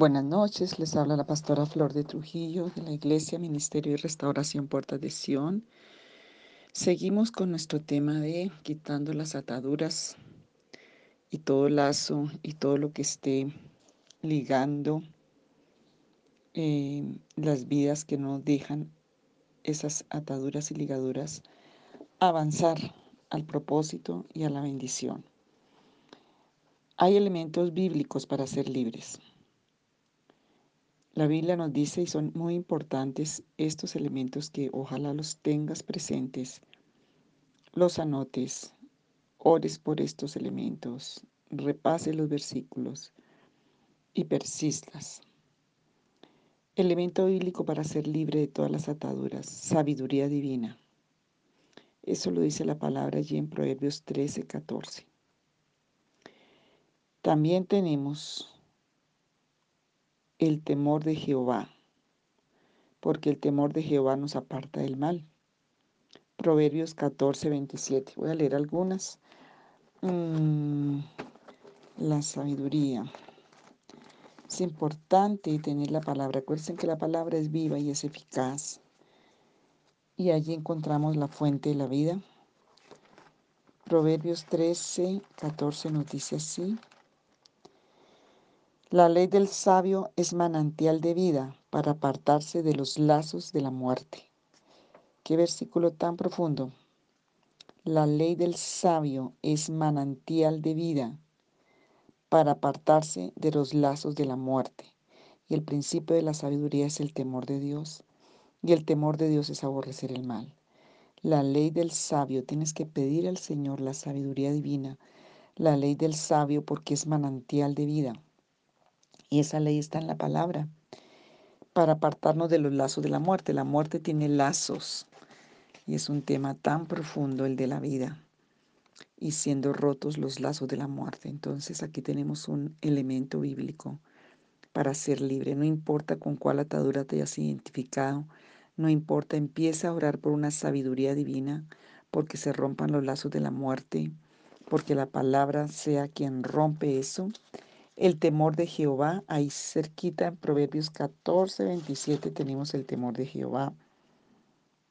Buenas noches, les habla la pastora Flor de Trujillo de la Iglesia Ministerio y Restauración Puerta de Sion. Seguimos con nuestro tema de quitando las ataduras y todo lazo y todo lo que esté ligando eh, las vidas que no dejan esas ataduras y ligaduras avanzar al propósito y a la bendición. Hay elementos bíblicos para ser libres. La Biblia nos dice, y son muy importantes estos elementos que ojalá los tengas presentes, los anotes, ores por estos elementos, repase los versículos y persistas. Elemento bíblico para ser libre de todas las ataduras, sabiduría divina. Eso lo dice la palabra allí en Proverbios 13, 14. También tenemos el temor de Jehová, porque el temor de Jehová nos aparta del mal. Proverbios 14, 27. Voy a leer algunas. Mm, la sabiduría. Es importante tener la palabra. Acuérdense que la palabra es viva y es eficaz. Y allí encontramos la fuente de la vida. Proverbios 13, 14 nos dice así. La ley del sabio es manantial de vida para apartarse de los lazos de la muerte. Qué versículo tan profundo. La ley del sabio es manantial de vida para apartarse de los lazos de la muerte. Y el principio de la sabiduría es el temor de Dios. Y el temor de Dios es aborrecer el mal. La ley del sabio, tienes que pedir al Señor la sabiduría divina. La ley del sabio porque es manantial de vida y esa ley está en la palabra para apartarnos de los lazos de la muerte. La muerte tiene lazos y es un tema tan profundo el de la vida y siendo rotos los lazos de la muerte. Entonces aquí tenemos un elemento bíblico para ser libre. No importa con cuál atadura te hayas identificado, no importa, empieza a orar por una sabiduría divina, porque se rompan los lazos de la muerte, porque la palabra sea quien rompe eso el temor de Jehová, ahí cerquita en Proverbios 14, 27 tenemos el temor de Jehová.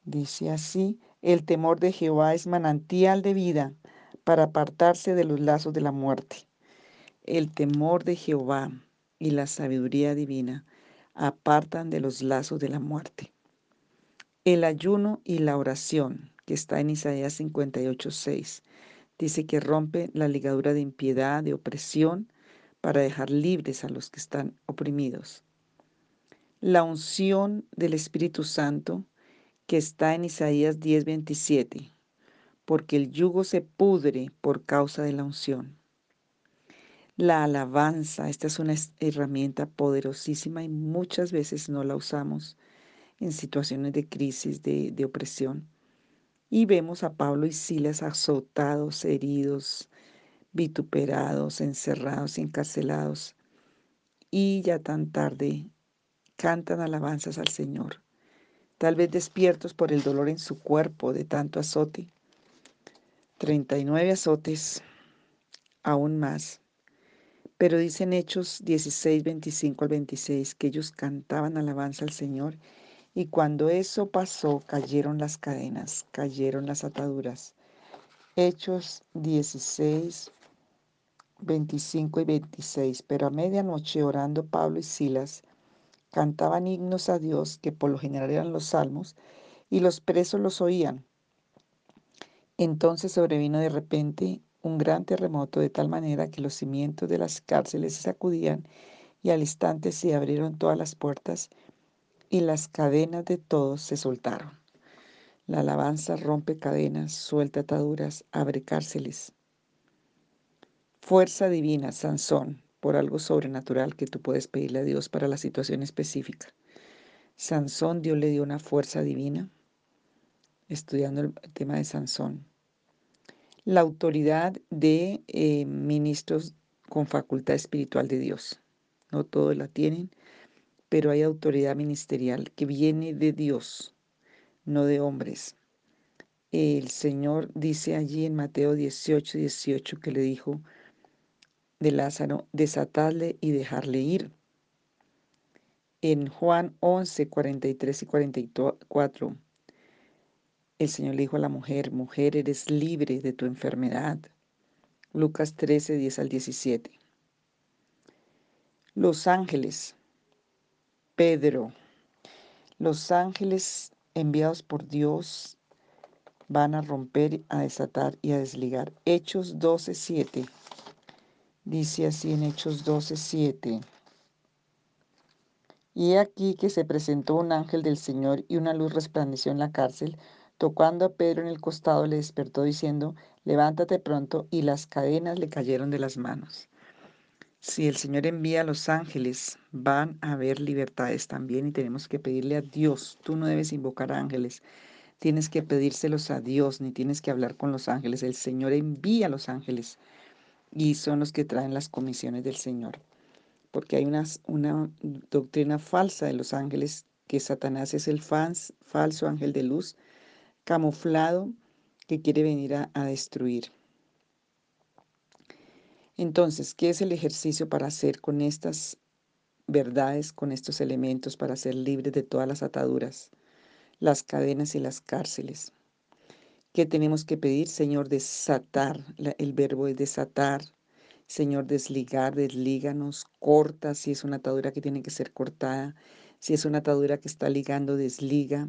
Dice así, el temor de Jehová es manantial de vida para apartarse de los lazos de la muerte. El temor de Jehová y la sabiduría divina apartan de los lazos de la muerte. El ayuno y la oración, que está en Isaías 58, 6, dice que rompe la ligadura de impiedad, de opresión, para dejar libres a los que están oprimidos. La unción del Espíritu Santo que está en Isaías 10:27, porque el yugo se pudre por causa de la unción. La alabanza, esta es una herramienta poderosísima y muchas veces no la usamos en situaciones de crisis, de, de opresión. Y vemos a Pablo y Silas azotados, heridos, vituperados, encerrados encarcelados, y ya tan tarde cantan alabanzas al Señor, tal vez despiertos por el dolor en su cuerpo de tanto azote. 39 azotes, aún más. Pero dicen Hechos 16, 25 al 26 que ellos cantaban alabanza al Señor y cuando eso pasó cayeron las cadenas, cayeron las ataduras. Hechos 16, 25 y 26. Pero a medianoche orando Pablo y Silas cantaban himnos a Dios, que por lo general eran los salmos, y los presos los oían. Entonces sobrevino de repente un gran terremoto de tal manera que los cimientos de las cárceles se sacudían y al instante se abrieron todas las puertas y las cadenas de todos se soltaron. La alabanza rompe cadenas, suelta ataduras, abre cárceles. Fuerza divina, Sansón, por algo sobrenatural que tú puedes pedirle a Dios para la situación específica. Sansón, Dios le dio una fuerza divina, estudiando el tema de Sansón. La autoridad de eh, ministros con facultad espiritual de Dios. No todos la tienen, pero hay autoridad ministerial que viene de Dios, no de hombres. El Señor dice allí en Mateo 18, 18 que le dijo, de Lázaro, desatarle y dejarle ir. En Juan 11, 43 y 44, el Señor le dijo a la mujer, mujer, eres libre de tu enfermedad. Lucas 13, 10 al 17. Los ángeles, Pedro, los ángeles enviados por Dios van a romper, a desatar y a desligar. Hechos 12, 7. Dice así en Hechos 12, 7. Y he aquí que se presentó un ángel del Señor y una luz resplandeció en la cárcel. Tocando a Pedro en el costado le despertó diciendo, levántate pronto, y las cadenas le cayeron de las manos. Si el Señor envía a los ángeles, van a haber libertades también y tenemos que pedirle a Dios. Tú no debes invocar ángeles, tienes que pedírselos a Dios, ni tienes que hablar con los ángeles. El Señor envía a los ángeles y son los que traen las comisiones del Señor porque hay una, una doctrina falsa de los ángeles, que Satanás es el falso ángel de luz, camuflado, que quiere venir a destruir. Entonces, ¿qué es el ejercicio para hacer con estas verdades, con estos elementos, para ser libres de todas las ataduras, las cadenas y las cárceles? ¿Qué tenemos que pedir, Señor? Desatar, el verbo es desatar, Señor, desligar, deslíganos, corta si es una atadura que tiene que ser cortada, si es una atadura que está ligando, desliga,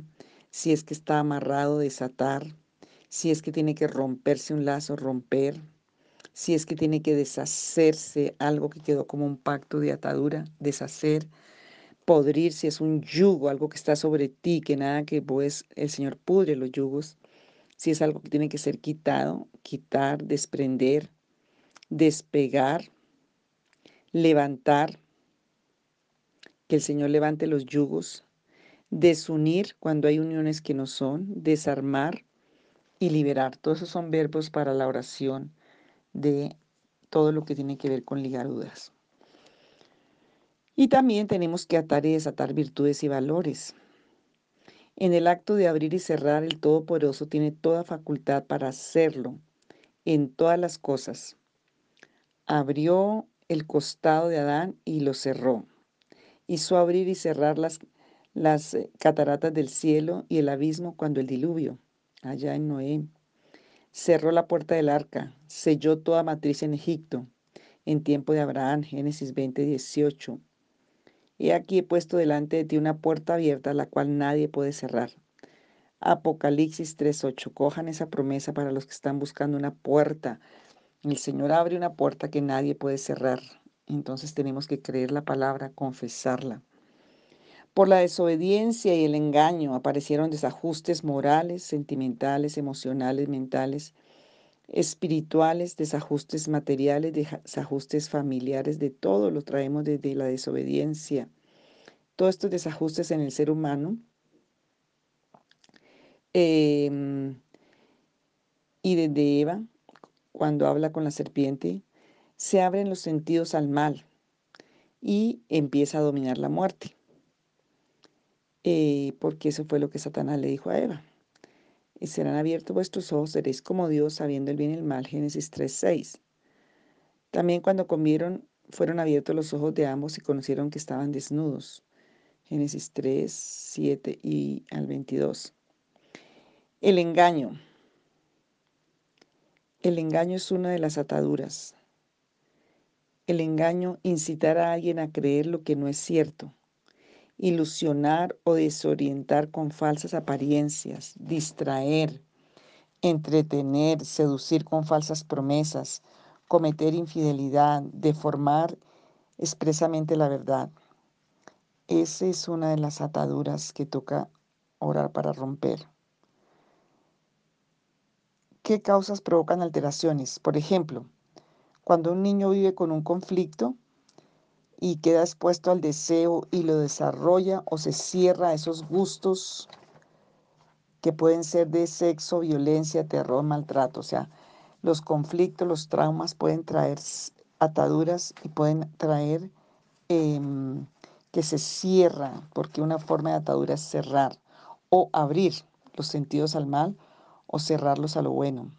si es que está amarrado, desatar, si es que tiene que romperse un lazo, romper, si es que tiene que deshacerse algo que quedó como un pacto de atadura, deshacer, podrir si es un yugo, algo que está sobre ti, que nada que pues el Señor pudre los yugos, si es algo que tiene que ser quitado, quitar, desprender, despegar, levantar, que el Señor levante los yugos, desunir cuando hay uniones que no son, desarmar y liberar. Todos esos son verbos para la oración de todo lo que tiene que ver con ligaduras. Y también tenemos que atar y desatar virtudes y valores. En el acto de abrir y cerrar, el Todopoderoso tiene toda facultad para hacerlo en todas las cosas abrió el costado de Adán y lo cerró. Hizo abrir y cerrar las, las eh, cataratas del cielo y el abismo cuando el diluvio, allá en Noé. Cerró la puerta del arca, selló toda matriz en Egipto, en tiempo de Abraham, Génesis 20, 18. He aquí he puesto delante de ti una puerta abierta, la cual nadie puede cerrar. Apocalipsis 3.8. Cojan esa promesa para los que están buscando una puerta el Señor abre una puerta que nadie puede cerrar. Entonces tenemos que creer la palabra, confesarla. Por la desobediencia y el engaño aparecieron desajustes morales, sentimentales, emocionales, mentales, espirituales, desajustes materiales, desajustes familiares, de todo lo traemos desde la desobediencia. Todos estos desajustes en el ser humano em, y desde Eva cuando habla con la serpiente, se abren los sentidos al mal y empieza a dominar la muerte. Eh, porque eso fue lo que Satanás le dijo a Eva. Y serán abiertos vuestros ojos, seréis como Dios, sabiendo el bien y el mal. Génesis 3.6. También cuando comieron, fueron abiertos los ojos de ambos y conocieron que estaban desnudos. Génesis 3, 7 y al 22. El engaño. El engaño es una de las ataduras. El engaño incitar a alguien a creer lo que no es cierto, ilusionar o desorientar con falsas apariencias, distraer, entretener, seducir con falsas promesas, cometer infidelidad, deformar expresamente la verdad. Esa es una de las ataduras que toca orar para romper. ¿Qué causas provocan alteraciones? Por ejemplo, cuando un niño vive con un conflicto y queda expuesto al deseo y lo desarrolla o se cierra a esos gustos que pueden ser de sexo, violencia, terror, maltrato. O sea, los conflictos, los traumas pueden traer ataduras y pueden traer em, que se cierra, porque una forma de atadura es cerrar o abrir los sentidos al mal o cerrarlos a lo bueno.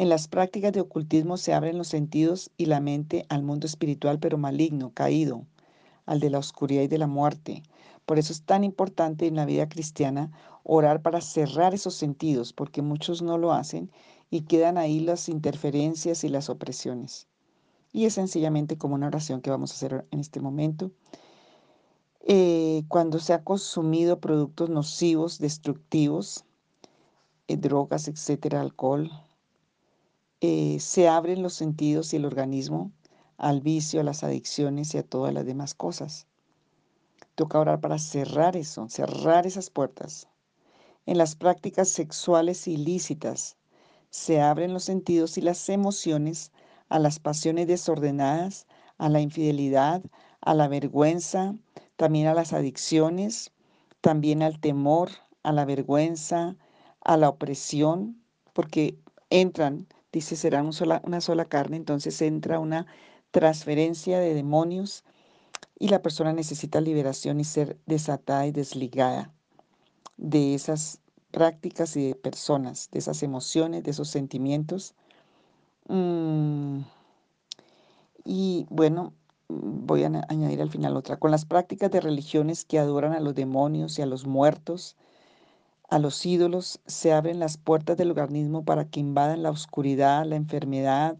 En las prácticas de ocultismo se abren los sentidos y la mente al mundo espiritual pero maligno, caído, al de la oscuridad y de la muerte. Por eso es tan importante en la vida cristiana orar para cerrar esos sentidos, porque muchos no lo hacen y quedan ahí las interferencias y las opresiones. Y es sencillamente como una oración que vamos a hacer en este momento. Eh, cuando se ha consumido productos nocivos, destructivos, eh, drogas, etcétera, alcohol, eh, se abren los sentidos y el organismo al vicio, a las adicciones y a todas las demás cosas. Toca orar para cerrar eso, cerrar esas puertas. En las prácticas sexuales ilícitas se abren los sentidos y las emociones a las pasiones desordenadas, a la infidelidad, a la vergüenza, también a las adicciones, también al temor, a la vergüenza, a la opresión, porque entran, dice, serán una sola carne, entonces entra una transferencia de demonios y la persona necesita liberación y ser desatada y desligada de esas prácticas y de personas, de esas emociones, de esos sentimientos. Mm, y bueno, voy a añadir al final otra. Con las prácticas de religiones que adoran a los demonios y a los muertos, a los ídolos, se abren las puertas del organismo para que invadan la oscuridad, la enfermedad,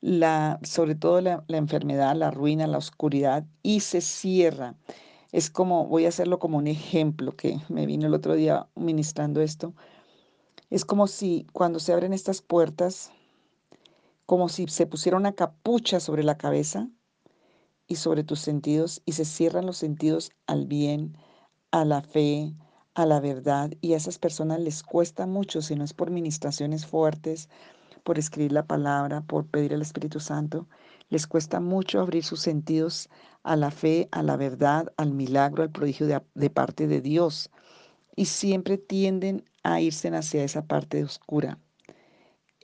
la, sobre todo la, enfermedad, la ruina, la oscuridad, y se cierra. Es como, voy a hacerlo como un ejemplo que me vino el otro día ministrando esto. Es como si cuando se abren estas puertas, como si se pusiera una capucha sobre la cabeza y sobre tus sentidos y se cierran los sentidos al bien, a la fe, a la verdad y a esas personas les cuesta mucho si no es por ministraciones fuertes, por escribir la palabra, por pedir al Espíritu Santo, les cuesta mucho abrir sus sentidos a la fe, a la verdad, al milagro, al prodigio de, parte de Dios. Y siempre tienden a irse hacia esa parte oscura.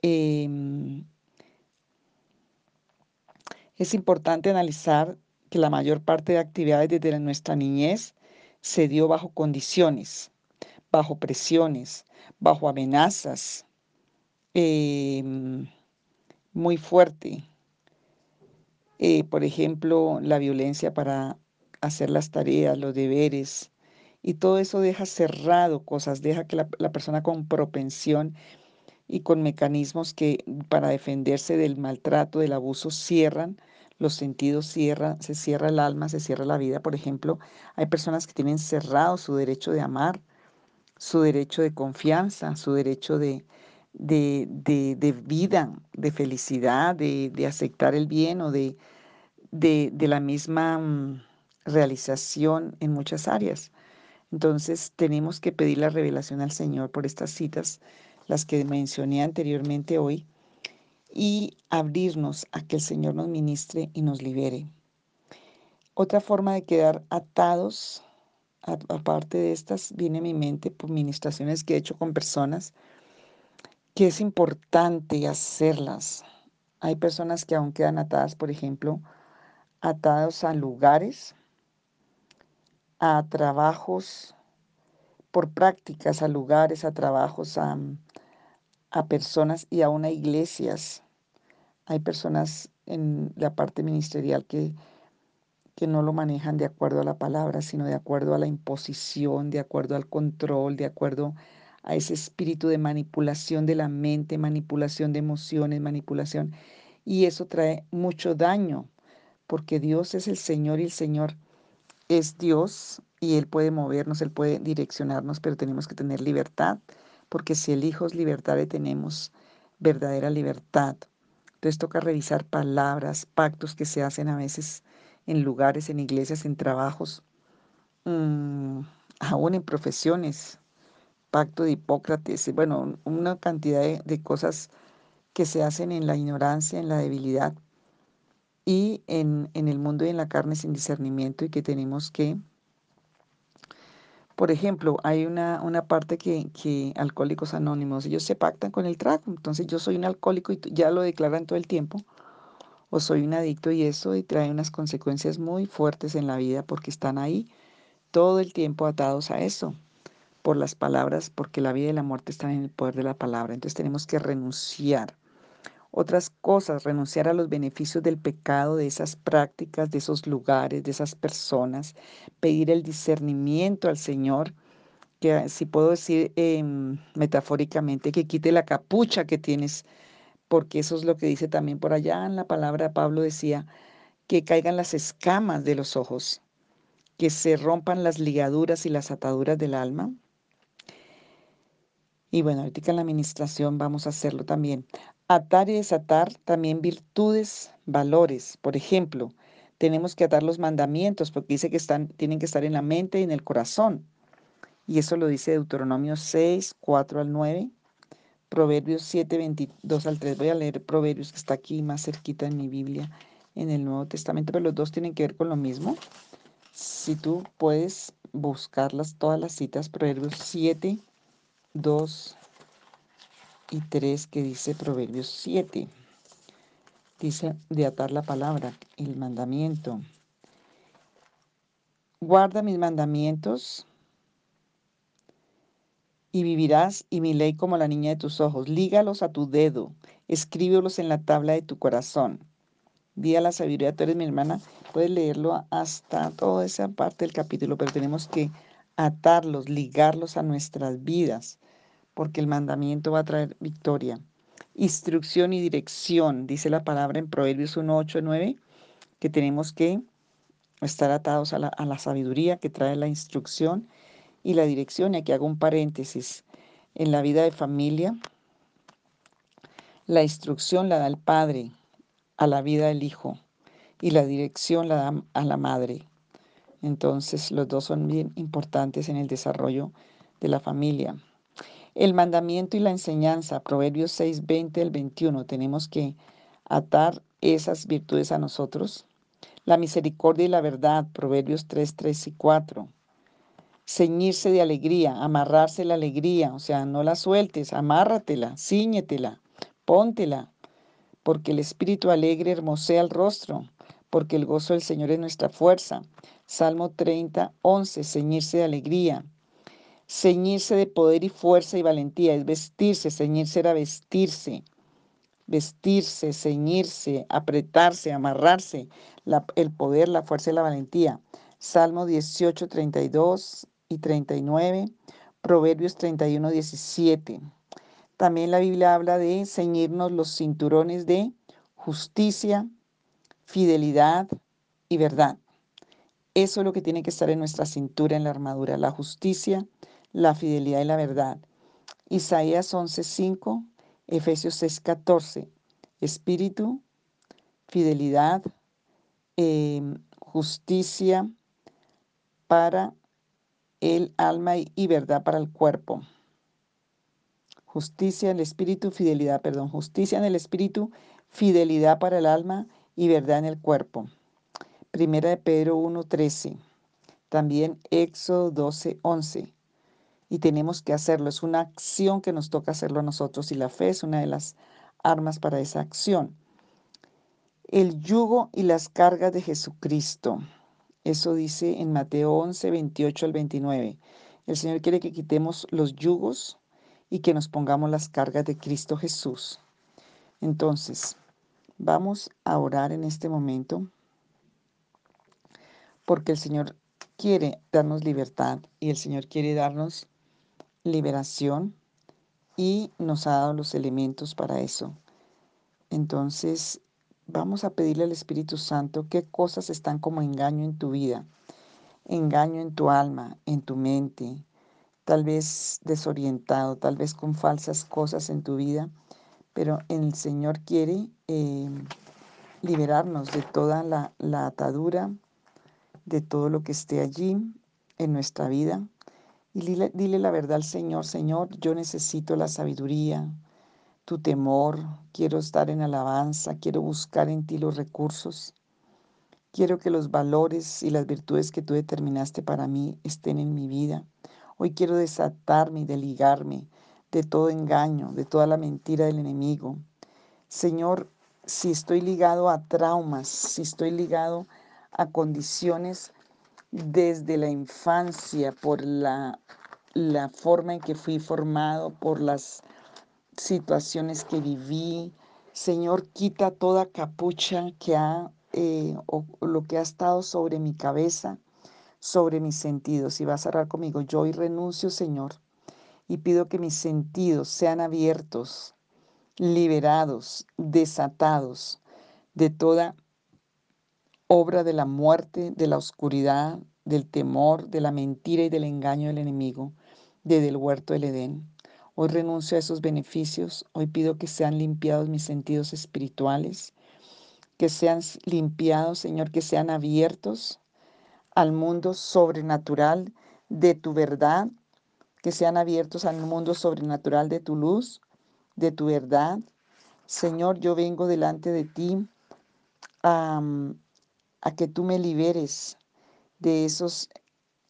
Em, es importante analizar que la mayor parte de actividades desde nuestra niñez se dio bajo condiciones, bajo presiones, bajo amenazas, Em, muy fuerte. Eh, por ejemplo, la violencia para hacer las tareas, los deberes, y todo eso deja cerrado cosas, deja que la, persona con propensión y con mecanismos que para defenderse del maltrato, del abuso, cierran los sentidos, cierran, se cierra el alma, se cierra la vida. Por ejemplo, hay personas que tienen cerrado su derecho de amar, su derecho de confianza, su derecho de, de, vida, de felicidad, de, aceptar el bien o de, de la misma mm, realización en muchas áreas. Entonces tenemos que pedir la revelación al Señor por estas citas, las que mencioné anteriormente hoy, y abrirnos a que el Señor nos ministre y nos libere. Otra forma de quedar atados, aparte de estas, viene a mi mente por ministraciones que he hecho con personas que es importante hacerlas. Hay personas que aún quedan atadas, por ejemplo, atados a lugares, a trabajos, por prácticas, a lugares, a trabajos, a, a personas y aún a iglesias. Hay personas en la parte ministerial que, que no lo manejan de acuerdo a la palabra, sino de acuerdo a la imposición, de acuerdo al control, de acuerdo a ese espíritu de manipulación de la mente, manipulación de emociones, manipulación. Y eso trae mucho daño, porque Dios es el Señor y el Señor es Dios y Él puede movernos, Él puede direccionarnos, pero tenemos que tener libertad, porque si el Hijo libertad, tenemos verdadera libertad. Entonces toca revisar palabras, pactos que se hacen a veces en lugares, en iglesias, en trabajos, mm, aún en profesiones, pacto de Hipócrates, bueno, una cantidad de, cosas que se hacen en la ignorancia, en la debilidad y en, el mundo y en la carne sin discernimiento y que tenemos que, por ejemplo, hay una, una parte que, que, alcohólicos anónimos, ellos se pactan con el trago, entonces yo soy un alcohólico y ya lo declaran todo el tiempo, o soy un adicto y eso y trae unas consecuencias muy fuertes en la vida porque están ahí todo el tiempo atados a eso por las palabras, porque la vida y la muerte están en el poder de la palabra. Entonces tenemos que renunciar. Otras cosas, renunciar a los beneficios del pecado, de esas prácticas, de esos lugares, de esas personas, pedir el discernimiento al Señor, que si puedo decir em, metafóricamente, que quite la capucha que tienes, porque eso es lo que dice también por allá en la palabra, Pablo decía, que caigan las escamas de los ojos, que se rompan las ligaduras y las ataduras del alma. Y bueno, ahorita en la administración vamos a hacerlo también. Atar y desatar también virtudes, valores. Por ejemplo, tenemos que atar los mandamientos porque dice que están, tienen que estar en la mente y en el corazón. Y eso lo dice Deuteronomio 6, 4 al 9, Proverbios 7, 22 al 3. Voy a leer Proverbios que está aquí más cerquita en mi Biblia, en el Nuevo Testamento, pero los dos tienen que ver con lo mismo. Si tú puedes buscarlas, todas las citas, Proverbios 7, 2 y 3 que dice Proverbios 7. Dice de atar la palabra, el mandamiento. Guarda mis mandamientos y vivirás y mi ley como la niña de tus ojos. Lígalos a tu dedo, escríbelos en la tabla de tu corazón. Di a la sabiduría, tú eres mi hermana, puedes leerlo hasta toda esa parte del capítulo, pero tenemos que atarlos, ligarlos a nuestras vidas porque el mandamiento va a traer victoria. Instrucción y dirección, dice la palabra en Proverbios 1, 8, 9, que tenemos que estar atados a la, a la sabiduría que trae la instrucción y la dirección. Y aquí hago un paréntesis. En la vida de familia, la instrucción la da el padre a la vida del hijo y la dirección la da a la madre. Entonces los dos son bien importantes en el desarrollo de la familia. El mandamiento y la enseñanza, Proverbios 6, 20 al 21, tenemos que atar esas virtudes a nosotros. La misericordia y la verdad, Proverbios 3, 3 y 4. Ceñirse de alegría, amarrarse la alegría, o sea, no la sueltes, amárratela, ciñetela, póntela, porque el espíritu alegre hermosea el rostro, porque el gozo del Señor es nuestra fuerza. Salmo 30, 11, ceñirse de alegría. Ceñirse de poder y fuerza y valentía es vestirse, ceñirse era vestirse, vestirse, ceñirse, apretarse, amarrarse, el poder, la fuerza y la valentía. Salmo 18, 32 y 39, Proverbios 31, 17. También la Biblia habla de ceñirnos los cinturones de justicia, fidelidad y verdad. Eso es lo que tiene que estar en nuestra cintura, en la armadura, la justicia, la fidelidad y la verdad. Isaías 11:5, Efesios 6:14, espíritu, fidelidad, em, justicia para el alma y verdad para el cuerpo. Justicia en el espíritu, fidelidad, perdón, justicia en el espíritu, fidelidad para el alma y verdad en el cuerpo. Primera de Pedro 1:13. También Éxodo 12:11 y tenemos que hacerlo. Es una acción que nos toca hacerlo a nosotros y la fe es una de las armas para esa acción. El yugo y las cargas de Jesucristo. Eso dice en Mateo 11, 28 al 29. El Señor quiere que quitemos los yugos y que nos pongamos las cargas de Cristo Jesús. Entonces, vamos a orar en este momento porque el Señor quiere darnos libertad y el Señor quiere darnos liberación y nos ha dado los elementos para eso. Entonces, vamos a pedirle al Espíritu Santo qué cosas están como engaño en tu vida, engaño en tu alma, en tu mente, tal vez desorientado, tal vez con falsas cosas en tu vida, pero el Señor quiere eh, liberarnos de toda la, la atadura, de todo lo que esté allí en nuestra vida y dile, la verdad al Señor, Señor, yo necesito la sabiduría, tu temor, quiero estar en alabanza, quiero buscar en ti los recursos. Quiero que los valores y las virtudes que tú determinaste para mí estén en mi vida. Hoy quiero desatarme y deligarme de todo engaño, de toda la mentira del enemigo. Señor, si estoy ligado a traumas, si estoy ligado a condiciones desde la infancia, por la, la forma en que fui formado, por las situaciones que viví, Señor, quita toda capucha que ha, eh, o lo que ha estado sobre mi cabeza, sobre mis sentidos. Y vas a orar conmigo. Yo hoy renuncio, Señor, y pido que mis sentidos sean abiertos, liberados, desatados de toda obra de la muerte, de la oscuridad, del temor, de la mentira y del engaño del enemigo desde el huerto del Edén. Hoy renuncio a esos beneficios, hoy pido que sean limpiados mis sentidos espirituales, que sean limpiados, Señor, que sean abiertos al mundo sobrenatural de tu verdad, que sean abiertos al mundo sobrenatural de tu luz, de tu verdad. Señor, yo vengo delante de ti a que tú me liberes de esas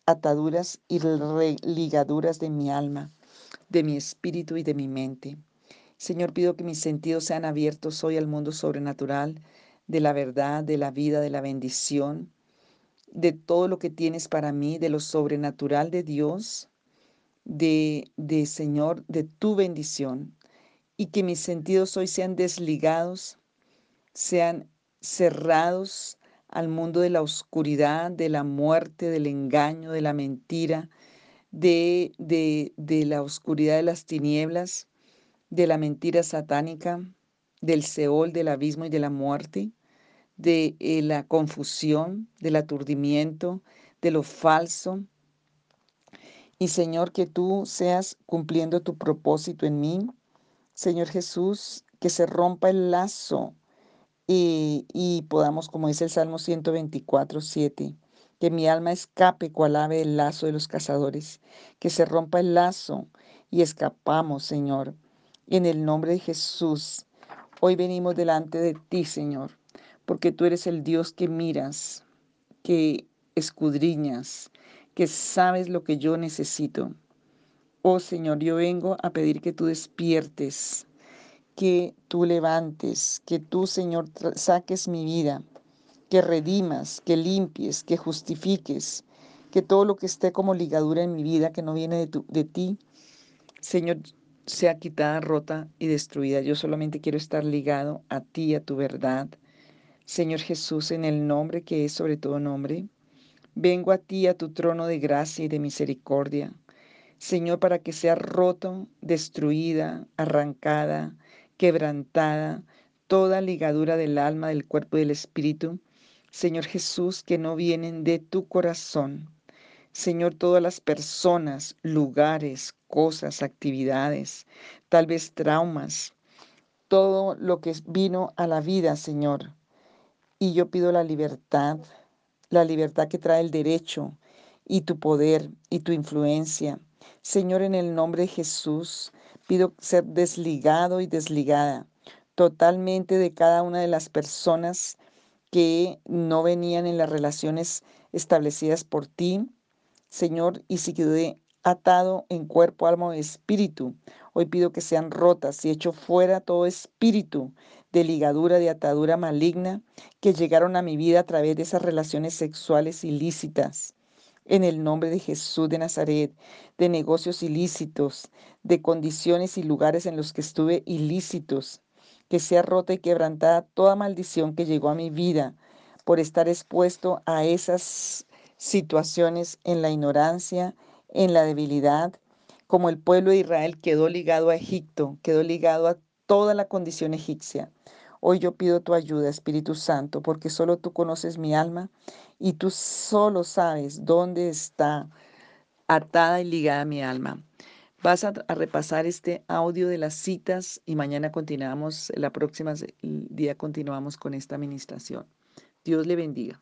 ataduras y ligaduras de mi alma, de mi espíritu y de mi mente. Señor, pido que mis sentidos sean abiertos hoy al mundo sobrenatural, de la verdad, de la vida, de la bendición, de todo lo que tienes para mí, de lo sobrenatural de Dios, de, de Señor, de tu bendición, y que mis sentidos hoy sean desligados, sean cerrados al mundo de la oscuridad, de la muerte, del engaño, de la mentira, de, de, de la oscuridad de las tinieblas, de la mentira satánica, del Seol, del abismo y de la muerte, de eh, la confusión, del aturdimiento, de lo falso. Y Señor, que tú seas cumpliendo tu propósito en mí. Señor Jesús, que se rompa el lazo y, podamos, como dice el Salmo 124, 7, que mi alma escape cual ave del lazo de los cazadores, que se rompa el lazo y escapamos, Señor. En el nombre de Jesús, hoy venimos delante de ti, Señor, porque tú eres el Dios que miras, que escudriñas, que sabes lo que yo necesito. Oh Señor, yo vengo a pedir que tú despiertes que tú levantes, que tú, Señor, saques mi vida, que redimas, que limpies, que justifiques, que todo lo que esté como ligadura en mi vida, que no viene de, ti, Señor, sea quitada, rota y destruida. Yo solamente quiero estar ligado a ti, a tu verdad. Señor Jesús, en el nombre que es sobre todo nombre, vengo a ti, a tu trono de gracia y de misericordia. Señor, para que sea roto, destruida, arrancada, quebrantada toda ligadura del alma, del cuerpo y del espíritu, Señor Jesús, que no vienen de tu corazón. Señor, todas las personas, lugares, cosas, actividades, tal vez traumas, todo lo que vino a la vida, Señor. Y yo pido la libertad, la libertad que trae el derecho y tu poder y tu influencia. Señor, en el nombre de Jesús, Pido ser desligado y desligada totalmente de cada una de las personas que no venían en las relaciones establecidas por ti, Señor, y si quedé atado en cuerpo, alma o espíritu, hoy pido que sean rotas y echo fuera todo espíritu de ligadura, de atadura maligna que llegaron a mi vida a través de esas relaciones sexuales ilícitas en el nombre de Jesús de Nazaret, de negocios ilícitos, de condiciones y lugares en los que estuve ilícitos, que sea rota y quebrantada toda maldición que llegó a mi vida por estar expuesto a esas situaciones en la ignorancia, en la debilidad, como el pueblo de Israel quedó ligado a Egipto, quedó ligado a toda la condición egipcia. Hoy yo pido tu ayuda, Espíritu Santo, porque solo tú conoces mi alma y tú solo sabes dónde está atada y ligada mi alma. Vas a, repasar este audio de las citas y mañana continuamos, la próxima día continuamos con esta administración. Dios le bendiga.